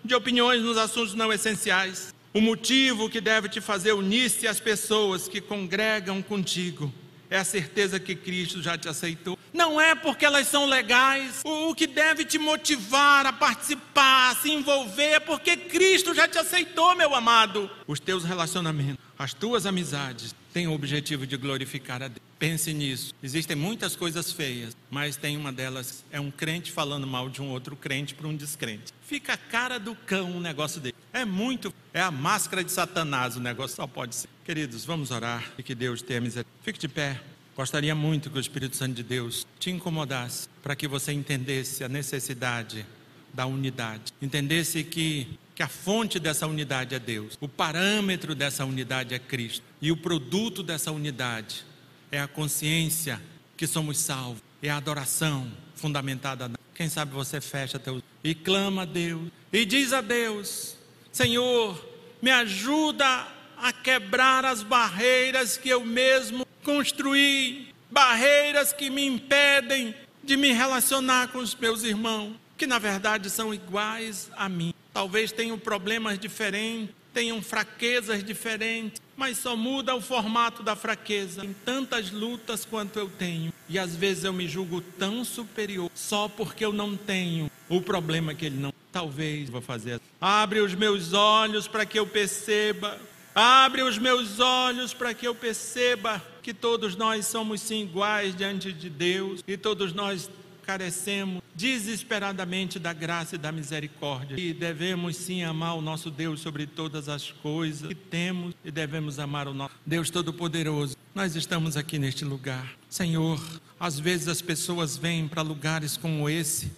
de opiniões nos assuntos não essenciais. O motivo que deve te fazer unir-se às pessoas que congregam contigo é a certeza que Cristo já te aceitou. Não é porque elas são legais. O que deve te motivar a participar, a se envolver, é porque Cristo já te aceitou, meu amado. Os teus relacionamentos, as tuas amizades, têm o objetivo de glorificar a Deus. Pense nisso. Existem muitas coisas feias, mas tem uma delas é um crente falando mal de um outro crente para um descrente. Fica a cara do cão um negócio dele. É muito, é a máscara de Satanás, o negócio só pode ser. Queridos, vamos orar e que Deus tenha misericórdia. Fique de pé. Gostaria muito que o Espírito Santo de Deus te incomodasse para que você entendesse a necessidade da unidade. Entendesse que, que a fonte dessa unidade é Deus, o parâmetro dessa unidade é Cristo, e o produto dessa unidade é a consciência que somos salvos, é a adoração fundamentada. Na... Quem sabe você fecha teu e clama a Deus e diz a Deus: Senhor, me ajuda a quebrar as barreiras que eu mesmo construí, barreiras que me impedem de me relacionar com os meus irmãos, que na verdade são iguais a mim. Talvez tenham problemas diferentes, tenham fraquezas diferentes, mas só muda o formato da fraqueza. Em tantas lutas quanto eu tenho, e às vezes eu me julgo tão superior só porque eu não tenho o problema que ele não. Talvez vou fazer. Abre os meus olhos para que eu perceba. Abre os meus olhos para que eu perceba que todos nós somos sim iguais diante de Deus e todos nós carecemos desesperadamente da graça e da misericórdia. E devemos sim amar o nosso Deus sobre todas as coisas que temos e devemos amar o nosso Deus Todo-Poderoso. Nós estamos aqui neste lugar. Senhor, às vezes as pessoas vêm para lugares como esse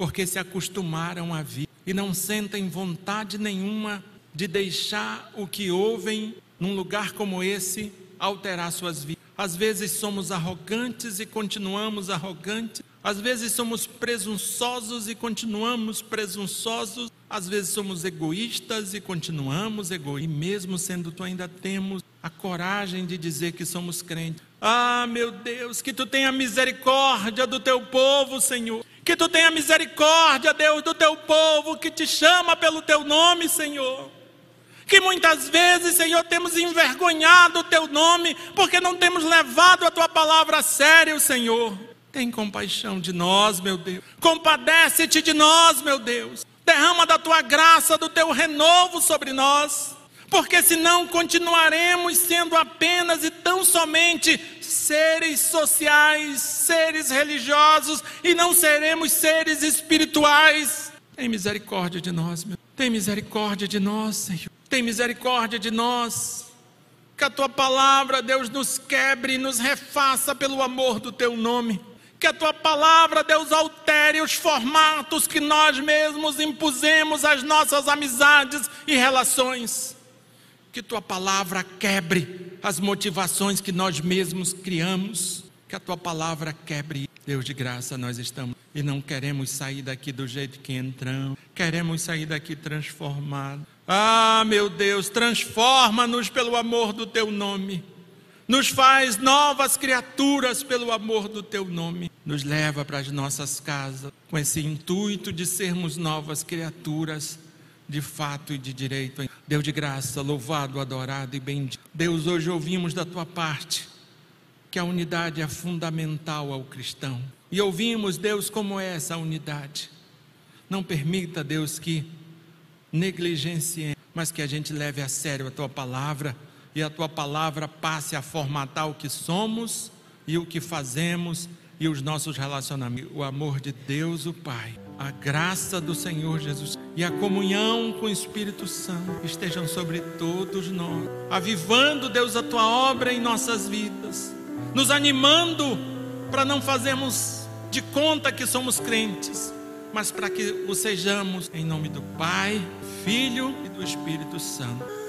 porque se acostumaram a vir e não sentem vontade nenhuma de deixar o que ouvem num lugar como esse alterar suas vidas. Às vezes somos arrogantes e continuamos arrogantes às vezes somos presunçosos e continuamos presunçosos. Às vezes somos egoístas e continuamos egoístas. E mesmo sendo tu ainda temos a coragem de dizer que somos crentes. Ah, meu Deus, que tu tenha misericórdia do teu povo, Senhor. Que tu tenha misericórdia, Deus, do teu povo que te chama pelo teu nome, Senhor. Que muitas vezes, Senhor, temos envergonhado o teu nome porque não temos levado a tua palavra a sério, Senhor. Tem compaixão de nós, meu Deus. Compadece-te de nós, meu Deus. Derrama da tua graça, do teu renovo sobre nós. Porque senão continuaremos sendo apenas e tão somente seres sociais, seres religiosos e não seremos seres espirituais. Tem misericórdia de nós, meu. Tem misericórdia de nós, Senhor. Tem misericórdia de nós. Que a tua palavra, Deus, nos quebre e nos refaça pelo amor do teu nome. Que a tua palavra, Deus, altere os formatos que nós mesmos impusemos às nossas amizades e relações. Que tua palavra quebre as motivações que nós mesmos criamos. Que a tua palavra quebre. Deus de graça, nós estamos e não queremos sair daqui do jeito que entramos. Queremos sair daqui transformados. Ah, meu Deus, transforma-nos pelo amor do teu nome. Nos faz novas criaturas pelo amor do teu nome. Nos leva para as nossas casas com esse intuito de sermos novas criaturas de fato e de direito. Deus de graça, louvado, adorado e bendito. Deus, hoje ouvimos da tua parte que a unidade é fundamental ao cristão. E ouvimos, Deus, como é essa unidade. Não permita, Deus, que negligencie, mas que a gente leve a sério a tua palavra e a tua palavra passe a formatar o que somos e o que fazemos e os nossos relacionamentos. O amor de Deus, o Pai, a graça do Senhor Jesus e a comunhão com o Espírito Santo estejam sobre todos nós, avivando, Deus, a tua obra em nossas vidas nos animando para não fazermos de conta que somos crentes, mas para que o sejamos em nome do Pai, Filho e do Espírito Santo.